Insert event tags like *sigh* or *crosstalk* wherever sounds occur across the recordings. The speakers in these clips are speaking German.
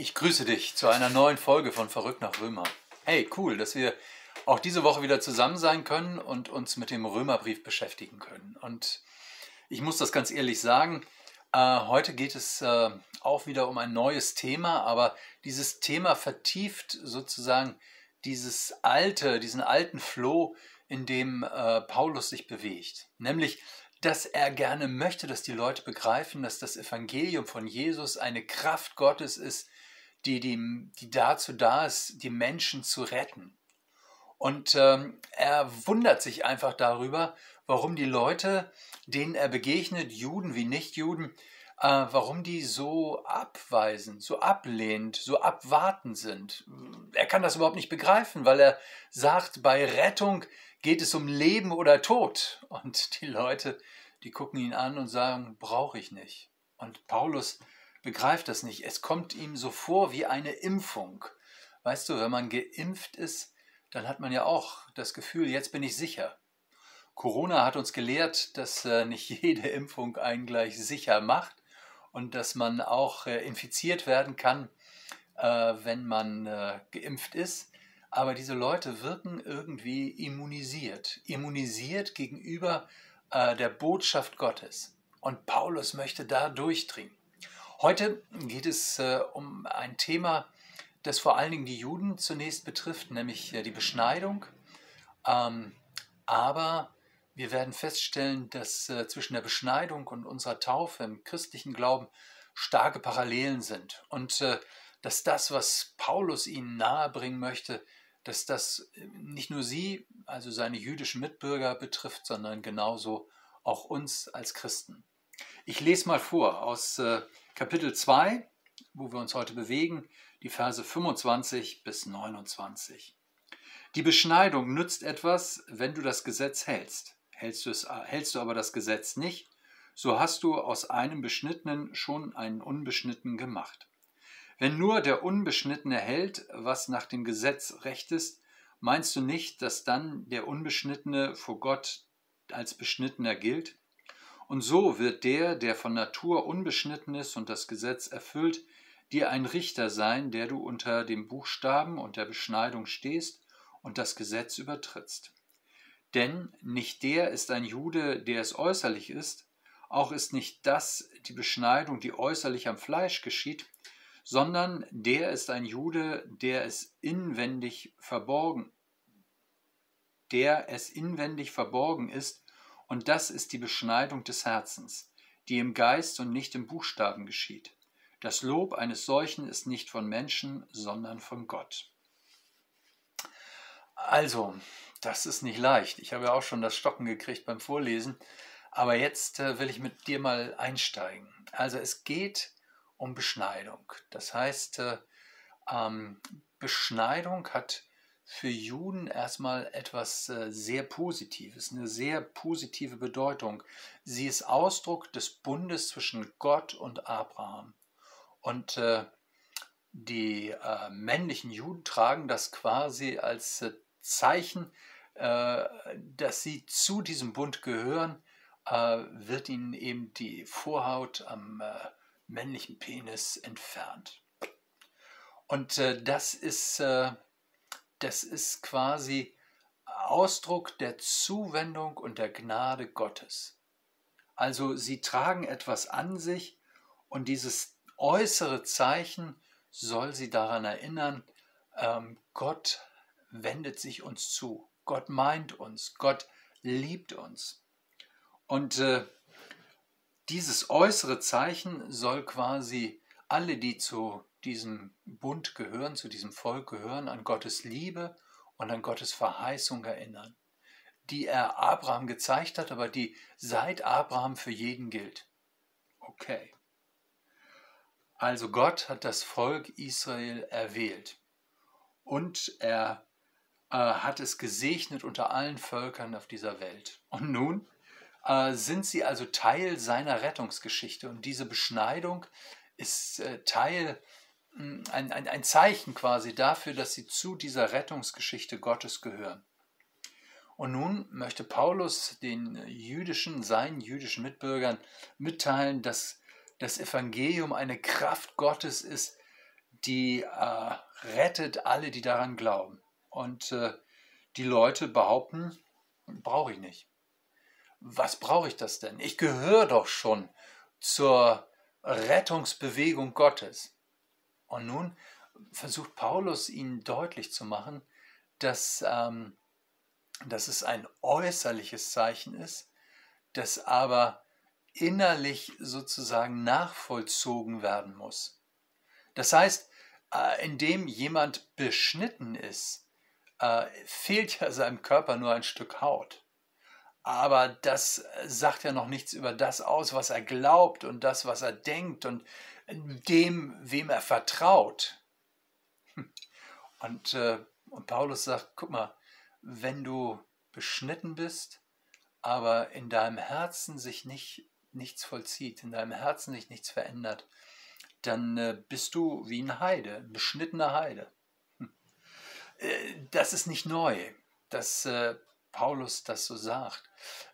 Ich grüße dich zu einer neuen Folge von Verrückt nach Römer. Hey, cool, dass wir auch diese Woche wieder zusammen sein können und uns mit dem Römerbrief beschäftigen können. Und ich muss das ganz ehrlich sagen, äh, heute geht es äh, auch wieder um ein neues Thema, aber dieses Thema vertieft sozusagen dieses alte, diesen alten Flow, in dem äh, Paulus sich bewegt. Nämlich, dass er gerne möchte, dass die Leute begreifen, dass das Evangelium von Jesus eine Kraft Gottes ist, die, die, die dazu da ist, die Menschen zu retten. Und ähm, er wundert sich einfach darüber, warum die Leute, denen er begegnet, Juden wie Nichtjuden, äh, warum die so abweisend, so ablehnend, so abwartend sind. Er kann das überhaupt nicht begreifen, weil er sagt, bei Rettung geht es um Leben oder Tod. Und die Leute, die gucken ihn an und sagen, brauche ich nicht. Und Paulus begreift das nicht. Es kommt ihm so vor wie eine Impfung. Weißt du, wenn man geimpft ist, dann hat man ja auch das Gefühl, jetzt bin ich sicher. Corona hat uns gelehrt, dass äh, nicht *laughs* jede Impfung einen gleich sicher macht und dass man auch äh, infiziert werden kann, äh, wenn man geimpft ist. Aber diese Leute wirken irgendwie immunisiert, immunisiert gegenüber der Botschaft Gottes. Und Paulus möchte da durchdringen. Heute geht es äh, um ein Thema, das vor allen Dingen die Juden zunächst betrifft, nämlich äh, die Beschneidung. Ähm, aber wir werden feststellen, dass äh, zwischen der Beschneidung und unserer Taufe im christlichen Glauben starke Parallelen sind. Und äh, dass das, was Paulus ihnen nahebringen möchte, dass das äh, nicht nur sie, also seine jüdischen Mitbürger betrifft, sondern genauso auch uns als Christen. Ich lese mal vor aus äh, Kapitel 2, wo wir uns heute bewegen, die Verse 25 bis 29. Die Beschneidung nützt etwas, wenn du das Gesetz hältst. Hältst du, es, hältst du aber das Gesetz nicht, so hast du aus einem Beschnittenen schon einen Unbeschnittenen gemacht. Wenn nur der Unbeschnittene hält, was nach dem Gesetz recht ist, meinst du nicht, dass dann der Unbeschnittene vor Gott als Beschnittener gilt? Und so wird der, der von Natur unbeschnitten ist und das Gesetz erfüllt, dir ein Richter sein, der du unter dem Buchstaben und der Beschneidung stehst und das Gesetz übertrittst. Denn nicht der ist ein Jude, der es äußerlich ist, auch ist nicht das die Beschneidung, die äußerlich am Fleisch geschieht, sondern der ist ein Jude, der es inwendig verborgen, der es inwendig verborgen ist, und das ist die Beschneidung des Herzens, die im Geist und nicht im Buchstaben geschieht. Das Lob eines solchen ist nicht von Menschen, sondern von Gott. Also, das ist nicht leicht. Ich habe ja auch schon das Stocken gekriegt beim Vorlesen. Aber jetzt äh, will ich mit dir mal einsteigen. Also es geht um Beschneidung. Das heißt, äh, ähm, Beschneidung hat für Juden erstmal etwas äh, sehr Positives, eine sehr positive Bedeutung. Sie ist Ausdruck des Bundes zwischen Gott und Abraham. Und äh, die äh, männlichen Juden tragen das quasi als Zeichen, dass sie zu diesem Bund gehören, wird ihnen eben die Vorhaut am männlichen Penis entfernt. Und das ist das ist quasi Ausdruck der Zuwendung und der Gnade Gottes. Also sie tragen etwas an sich und dieses äußere Zeichen soll sie daran erinnern, ähm, Gott wendet sich uns zu, Gott meint uns, Gott liebt uns. Und äh, dieses äußere Zeichen soll quasi alle, die zu diesem Bund gehören, zu diesem Volk gehören, an Gottes Liebe und an Gottes Verheißung erinnern, die er Abraham gezeigt hat, aber die seit Abraham für jeden gilt. Okay. Also Gott hat das Volk Israel erwählt und er äh, hat es gesegnet unter allen Völkern auf dieser Welt. Und nun äh, sind sie also Teil seiner Rettungsgeschichte und diese Beschneidung ist äh, Teil ein, ein, ein Zeichen quasi dafür, dass sie zu dieser Rettungsgeschichte Gottes gehören. Und nun möchte Paulus den jüdischen, seinen jüdischen Mitbürgern mitteilen, dass das Evangelium eine Kraft Gottes ist, die äh, rettet alle, die daran glauben. Und äh, die Leute behaupten, brauche ich nicht. Was brauche ich das denn? Ich gehöre doch schon zur Rettungsbewegung Gottes. Und nun versucht Paulus ihnen deutlich zu machen, dass, ähm, dass es ein äußerliches Zeichen ist, das aber innerlich sozusagen nachvollzogen werden muss. Das heißt, äh, indem jemand beschnitten ist, äh, fehlt ja seinem Körper nur ein Stück Haut. Aber das sagt ja noch nichts über das aus, was er glaubt und das, was er denkt und dem, wem er vertraut. Und, äh, und Paulus sagt, guck mal, wenn du beschnitten bist, aber in deinem Herzen sich nicht, nichts vollzieht, in deinem Herzen sich nichts verändert, dann äh, bist du wie ein Heide, ein beschnittener Heide. Hm. Äh, das ist nicht neu, dass äh, Paulus das so sagt.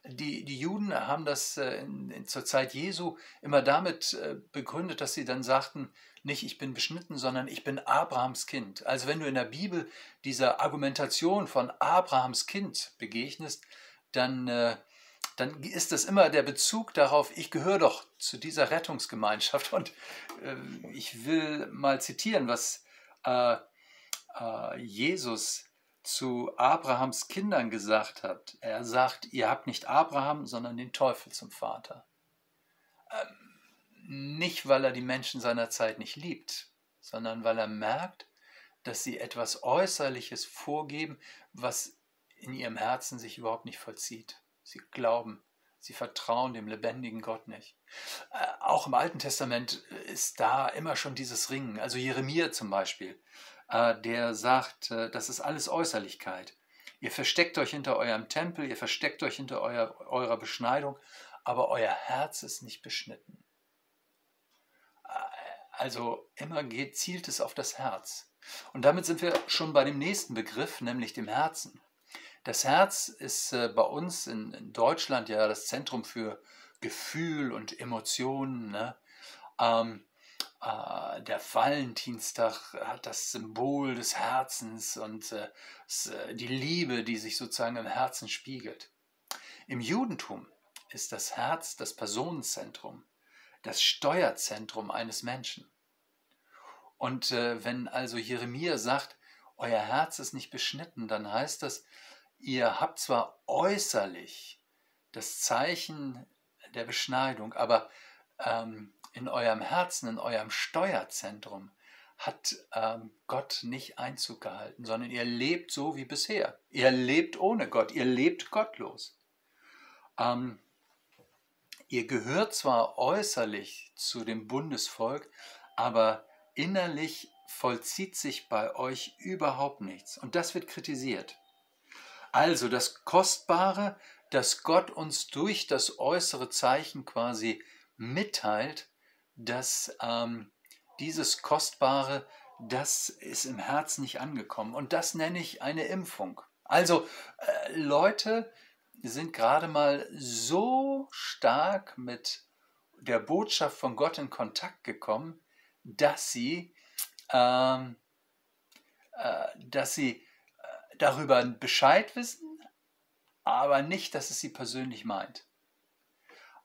Die, die Juden haben das äh, in, in, zur Zeit Jesu immer damit äh, begründet, dass sie dann sagten, nicht ich bin beschnitten, sondern ich bin Abrahams Kind. Also wenn du in der Bibel dieser Argumentation von Abrahams Kind begegnest, dann, äh, dann ist das immer der Bezug darauf, ich gehöre doch zu dieser Rettungsgemeinschaft. Und äh, ich will mal zitieren, was äh, äh, Jesus zu Abrahams Kindern gesagt hat. Er sagt, ihr habt nicht Abraham, sondern den Teufel zum Vater. Ähm, nicht, weil er die Menschen seiner Zeit nicht liebt, sondern weil er merkt, dass sie etwas Äußerliches vorgeben, was in ihrem Herzen sich überhaupt nicht vollzieht. Sie glauben, sie vertrauen dem lebendigen Gott nicht. Äh, auch im Alten Testament ist da immer schon dieses Ringen. Also Jeremia zum Beispiel der sagt, äh, das ist alles Äußerlichkeit. Ihr versteckt euch hinter eurem Tempel, ihr versteckt euch hinter euer, eurer Beschneidung, aber euer Herz ist nicht beschnitten. Äh, also immer geht, zielt es auf das Herz. Und damit sind wir schon bei dem nächsten Begriff, nämlich dem Herzen. Das Herz ist bei uns in, in Deutschland ja das Zentrum für Gefühl und Emotionen. Ne? Ähm, äh, der Valentinstag hat das Symbol des Herzens und äh, äh, die Liebe, die sich sozusagen im Herzen spiegelt. Im Judentum ist das Herz das Personenzentrum, das Steuerzentrum eines Menschen. Und wenn also Jeremia sagt, euer Herz ist nicht beschnitten, dann heißt das, ihr habt zwar äußerlich das Zeichen der Beschneidung, aber ähm, in eurem Herzen, in eurem Steuerzentrum hat ähm, Gott nicht Einzug gehalten, sondern ihr lebt so wie bisher. Ihr lebt ohne Gott, ihr lebt gottlos. Ähm, ihr gehört zwar äußerlich zu dem Bundesvolk, aber innerlich vollzieht sich bei euch überhaupt nichts. Und das wird kritisiert. Also das Kostbare, das Gott uns durch das äußere Zeichen quasi mitteilt, dass ähm, dieses Kostbare, das ist im Herzen nicht angekommen. Und das nenne ich eine Impfung. Also äh, Leute sind gerade mal so stark mit der Botschaft von Gott in Kontakt gekommen, dass sie, ähm, äh, dass sie äh, darüber Bescheid wissen, aber nicht, dass es sie persönlich meint.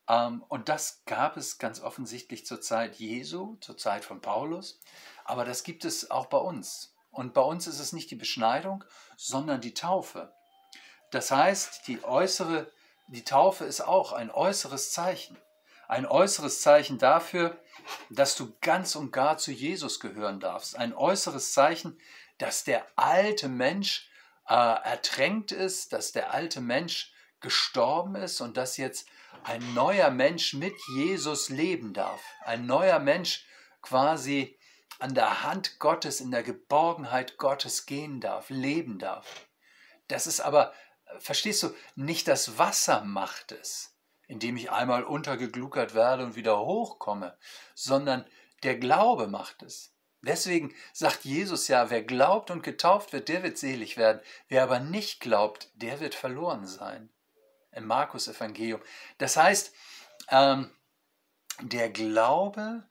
Ähm, und das gab es ganz offensichtlich zur Zeit Jesu, zur Zeit von Paulus, aber das gibt es auch bei uns. Und bei uns ist es nicht die Beschneidung, sondern die Taufe. Das heißt, die äußere, die Taufe ist auch ein äußeres Zeichen. Ein äußeres Zeichen dafür, dass du ganz und gar zu Jesus gehören darfst. Ein äußeres Zeichen, dass der alte Mensch äh, ertränkt ist, dass der alte Mensch gestorben ist und dass jetzt ein neuer Mensch mit Jesus leben darf. Ein neuer Mensch quasi an der Hand Gottes, in der Geborgenheit Gottes gehen darf, leben darf. Das ist aber, verstehst du, nicht das Wasser macht es, indem ich einmal untergegluckert werde und wieder hochkomme, sondern der Glaube macht es. Deswegen sagt Jesus ja, wer glaubt und getauft wird, der wird selig werden. Wer aber nicht glaubt, der wird verloren sein im Markus-Evangelium. Das heißt, ähm, der Glaube,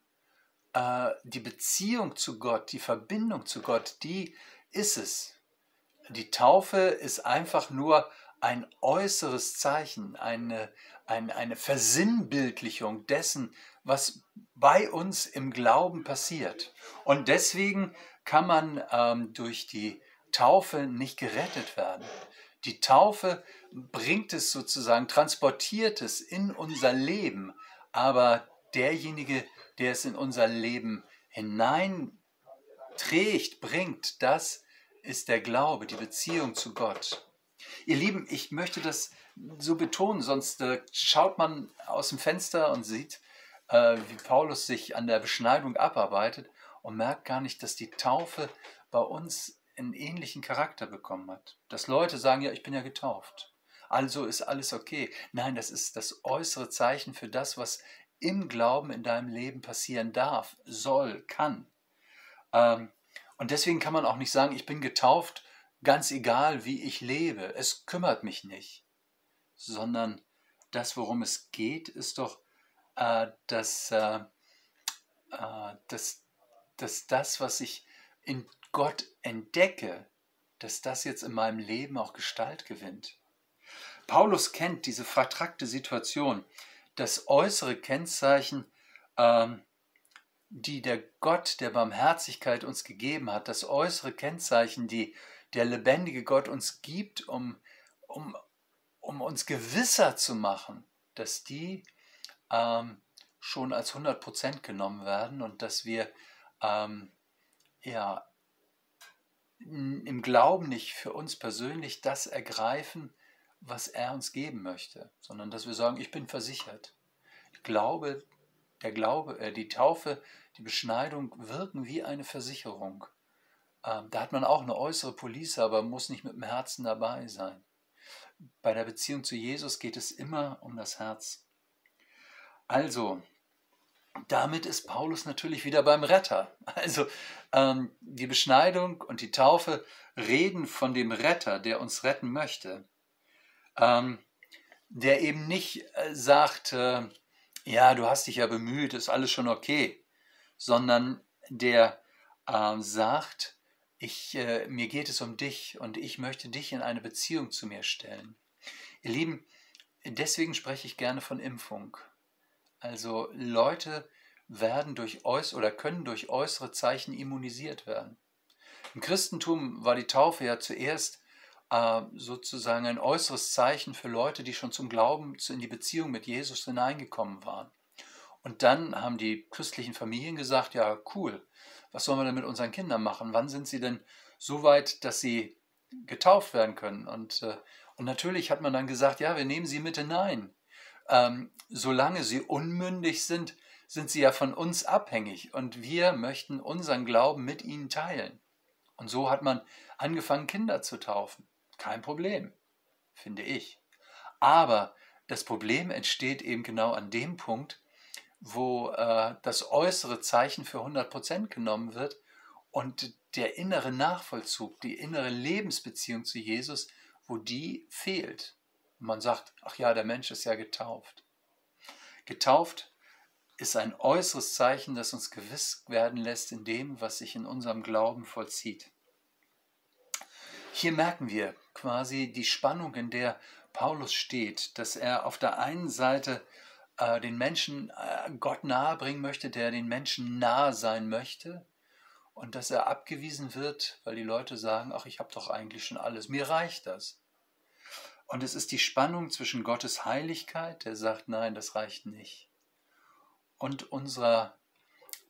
äh, die Beziehung zu Gott, die Verbindung zu Gott, die ist es. Die Taufe ist einfach nur ein äußeres Zeichen, eine, eine, eine Versinnbildlichung dessen, was bei uns im Glauben passiert. Und deswegen kann man ähm, durch die Taufe nicht gerettet werden. Die Taufe bringt es sozusagen, transportiert es in unser Leben, aber derjenige, der es in unser Leben hineinträgt, bringt, das ist der Glaube, die Beziehung zu Gott. Ihr Lieben, ich möchte das so betonen, sonst äh, schaut man aus dem Fenster und sieht, äh, wie Paulus sich an der Beschneidung abarbeitet und merkt gar nicht, dass die Taufe bei uns einen ähnlichen Charakter bekommen hat. Dass Leute sagen, ja, ich bin ja getauft. Also ist alles okay. Nein, das ist das äußere Zeichen für das, was im Glauben in deinem Leben passieren darf, soll, kann. Ähm, und deswegen kann man auch nicht sagen, ich bin getauft, ganz egal wie ich lebe. Es kümmert mich nicht. Sondern das, worum es geht, ist doch, äh, dass, äh, äh, dass, dass das, was ich in Gott entdecke, dass das jetzt in meinem Leben auch Gestalt gewinnt. Paulus kennt diese vertrackte Situation, das äußere Kennzeichen, ähm, die der Gott der Barmherzigkeit uns gegeben hat, das äußere Kennzeichen, die der lebendige Gott uns gibt, um, um, um uns gewisser zu machen, dass die ähm, schon als 100% genommen werden und dass wir ähm, ja, im Glauben nicht für uns persönlich das ergreifen, was er uns geben möchte, sondern dass wir sagen, ich bin versichert. Ich glaube, der Glaube, äh, die Taufe, die Beschneidung wirken wie eine Versicherung. Ähm, da hat man auch eine äußere Police, aber muss nicht mit dem Herzen dabei sein. Bei der Beziehung zu Jesus geht es immer um das Herz. Also, damit ist Paulus natürlich wieder beim Retter. Also ähm, die Beschneidung und die Taufe reden von dem Retter, der uns retten möchte ähm, der eben nicht äh, sagt, äh, ja, du hast dich ja bemüht, ist alles schon okay, sondern der äh, sagt, ich, äh, mir geht es um dich und ich möchte dich in eine Beziehung zu mir stellen. Ihr Lieben, deswegen spreche ich gerne von Impfung. Also Leute werden durch äuß oder können durch äußere Zeichen immunisiert werden. Im Christentum war die Taufe ja zuerst äh, sozusagen ein äußeres Zeichen für Leute, die schon zum Glauben, in die Beziehung mit Jesus hineingekommen waren. Und dann haben die christlichen Familien gesagt, ja cool, was sollen wir denn mit unseren Kindern machen? Wann sind sie denn so weit, dass sie getauft werden können? Und, äh, und natürlich hat man dann gesagt, ja, wir nehmen sie mit hinein. Ähm, solange sie unmündig sind, sind sie ja von uns abhängig und wir möchten unseren Glauben mit ihnen teilen. Und so hat man angefangen, Kinder zu taufen. Kein Problem, finde ich. Aber das Problem entsteht eben genau an dem Punkt, wo äh, das äußere Zeichen für 100% genommen wird und der innere Nachvollzug, die innere Lebensbeziehung zu Jesus, wo die fehlt. Und man sagt, ach ja, der Mensch ist ja getauft. Getauft ist ein äußeres Zeichen, das uns gewiss werden lässt in dem, was sich in unserem Glauben vollzieht. Hier merken wir quasi die Spannung, in der Paulus steht, dass er auf der einen Seite äh, den Menschen äh, Gott nahe bringen möchte, der den Menschen nahe sein möchte, und dass er abgewiesen wird, weil die Leute sagen, ach, ich habe doch eigentlich schon alles, mir reicht das. Und es ist die Spannung zwischen Gottes Heiligkeit, der sagt, nein, das reicht nicht, und unserer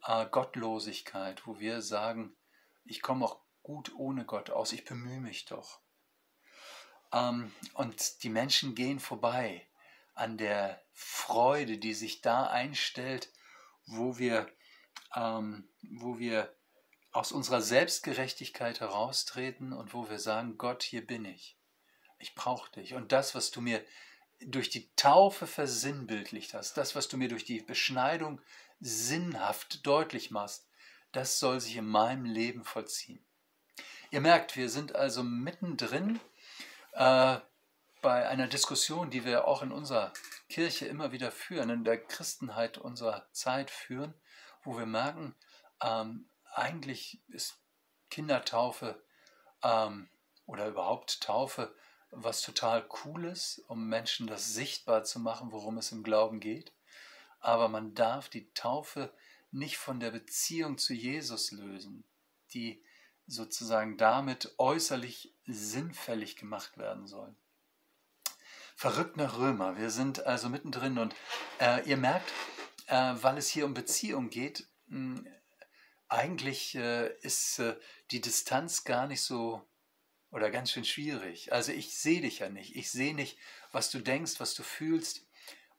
äh, Gottlosigkeit, wo wir sagen, ich komme auch gut ohne Gott aus, ich bemühe mich doch. Ähm, und die Menschen gehen vorbei an der Freude, die sich da einstellt, wo wir, ähm, wo wir aus unserer Selbstgerechtigkeit heraustreten und wo wir sagen, Gott, hier bin ich. Ich brauche dich. Und das, was du mir durch die Taufe versinnbildlicht hast, das, was du mir durch die Beschneidung sinnhaft deutlich machst, das soll sich in meinem Leben vollziehen. Ihr merkt, wir sind also mittendrin äh, bei einer Diskussion, die wir auch in unserer Kirche immer wieder führen, in der Christenheit unserer Zeit führen, wo wir merken, ähm, eigentlich ist Kindertaufe ähm, oder überhaupt Taufe was total Cooles, um Menschen das sichtbar zu machen, worum es im Glauben geht. Aber man darf die Taufe nicht von der Beziehung zu Jesus lösen, die sozusagen damit äußerlich sinnfällig gemacht werden soll. Verrückt nach Römer. Wir sind also mittendrin und äh, ihr merkt, äh, weil es hier um Beziehung geht, mh, eigentlich äh, ist äh, die Distanz gar nicht so oder ganz schön schwierig. Also ich sehe dich ja nicht. Ich sehe nicht, was du denkst, was du fühlst.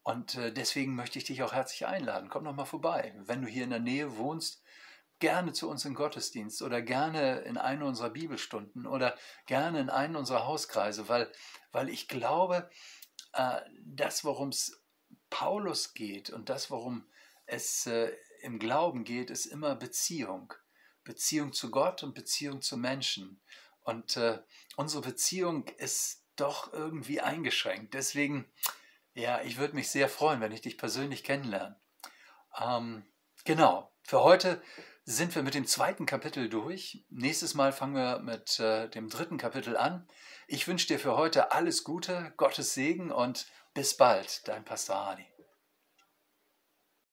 Und äh, deswegen möchte ich dich auch herzlich einladen. Komm doch mal vorbei. Wenn du hier in der Nähe wohnst, gerne zu uns im Gottesdienst oder gerne in eine unserer Bibelstunden oder gerne in einen unserer Hauskreise, weil, weil ich glaube, äh, das, worum es Paulus geht und das, worum es äh, im Glauben geht, ist immer Beziehung. Beziehung zu Gott und Beziehung zu Menschen. Und äh, unsere Beziehung ist doch irgendwie eingeschränkt. Deswegen, ja, ich würde mich sehr freuen, wenn ich dich persönlich kennenlerne. Ähm, genau, für heute sind wir mit dem zweiten Kapitel durch. Nächstes Mal fangen wir mit äh, dem dritten Kapitel an. Ich wünsche dir für heute alles Gute, Gottes Segen und bis bald, dein Pastor Hani.